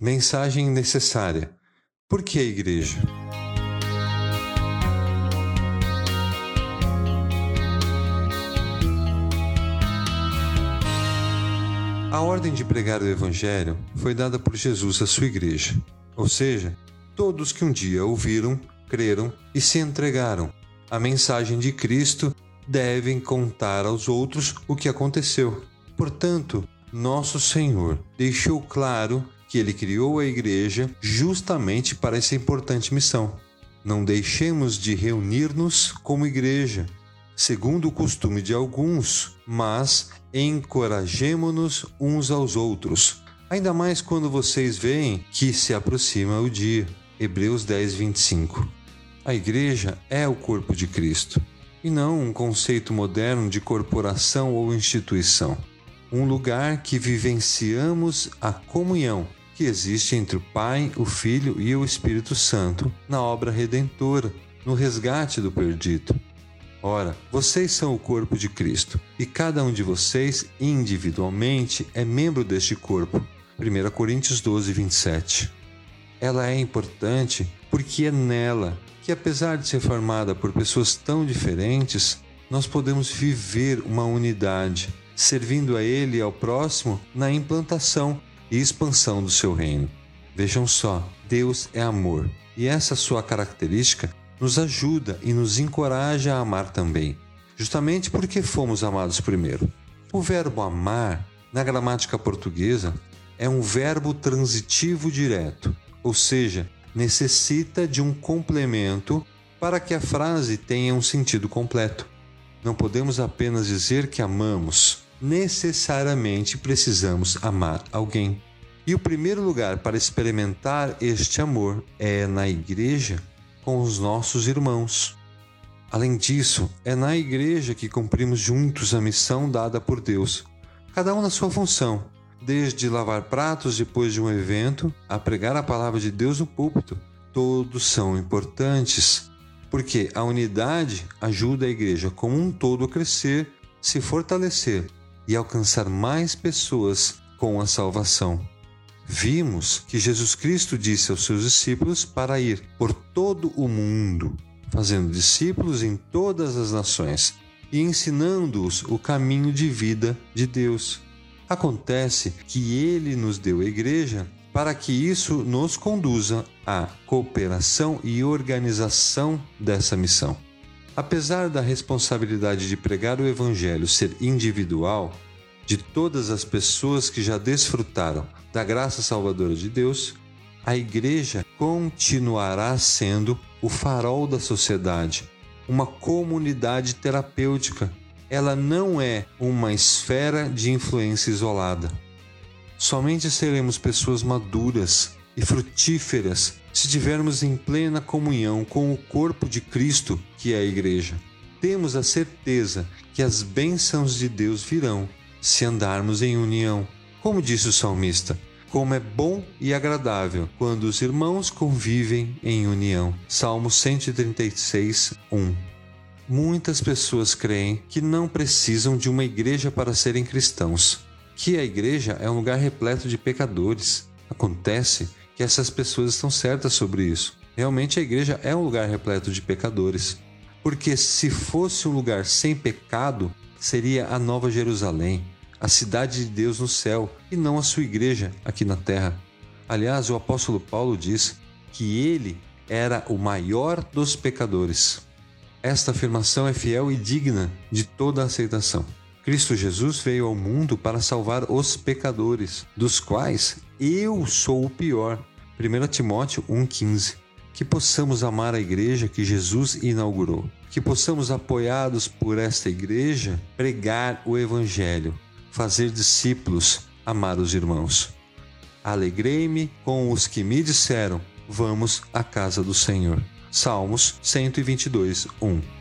Mensagem necessária. Por que a igreja? A ordem de pregar o Evangelho foi dada por Jesus à sua igreja, ou seja, todos que um dia ouviram, creram e se entregaram à mensagem de Cristo devem contar aos outros o que aconteceu. Portanto, nosso Senhor deixou claro que ele criou a igreja justamente para essa importante missão. Não deixemos de reunir-nos como igreja, segundo o costume de alguns, mas encorajemo-nos uns aos outros, ainda mais quando vocês veem que se aproxima o dia. Hebreus 10, 25. A igreja é o corpo de Cristo e não um conceito moderno de corporação ou instituição. Um lugar que vivenciamos a comunhão que existe entre o Pai, o Filho e o Espírito Santo na obra redentora, no resgate do perdido. Ora, vocês são o corpo de Cristo e cada um de vocês, individualmente, é membro deste corpo. 1 Coríntios 12, 27. Ela é importante porque é nela que, apesar de ser formada por pessoas tão diferentes, nós podemos viver uma unidade, servindo a Ele e ao próximo na implantação e expansão do seu reino. Vejam só, Deus é amor e essa sua característica nos ajuda e nos encoraja a amar também, justamente porque fomos amados primeiro. O verbo amar, na gramática portuguesa, é um verbo transitivo direto, ou seja, necessita de um complemento para que a frase tenha um sentido completo. Não podemos apenas dizer que amamos, necessariamente precisamos amar alguém. E o primeiro lugar para experimentar este amor é na igreja com os nossos irmãos. Além disso, é na igreja que cumprimos juntos a missão dada por Deus, cada um na sua função, desde lavar pratos depois de um evento a pregar a palavra de Deus no púlpito. Todos são importantes, porque a unidade ajuda a igreja como um todo a crescer, se fortalecer e alcançar mais pessoas com a salvação. Vimos que Jesus Cristo disse aos seus discípulos para ir por todo o mundo, fazendo discípulos em todas as nações e ensinando-os o caminho de vida de Deus. Acontece que ele nos deu a igreja para que isso nos conduza à cooperação e organização dessa missão. Apesar da responsabilidade de pregar o Evangelho ser individual, de todas as pessoas que já desfrutaram da graça salvadora de Deus, a Igreja continuará sendo o farol da sociedade, uma comunidade terapêutica. Ela não é uma esfera de influência isolada. Somente seremos pessoas maduras e frutíferas estivermos em plena comunhão com o corpo de Cristo, que é a Igreja. Temos a certeza que as bênçãos de Deus virão se andarmos em união. Como disse o salmista, como é bom e agradável quando os irmãos convivem em união. Salmo 136, 1. Muitas pessoas creem que não precisam de uma igreja para serem cristãos, que a igreja é um lugar repleto de pecadores. Acontece que essas pessoas estão certas sobre isso. Realmente a igreja é um lugar repleto de pecadores. Porque se fosse um lugar sem pecado, seria a Nova Jerusalém, a cidade de Deus no céu, e não a sua igreja aqui na terra. Aliás, o apóstolo Paulo diz que ele era o maior dos pecadores. Esta afirmação é fiel e digna de toda aceitação. Cristo Jesus veio ao mundo para salvar os pecadores, dos quais eu sou o pior. 1 Timóteo 1,15. Que possamos amar a igreja que Jesus inaugurou. Que possamos, apoiados por esta igreja, pregar o Evangelho, fazer discípulos, amar os irmãos. Alegrei-me com os que me disseram: Vamos à casa do Senhor. Salmos 122, 1.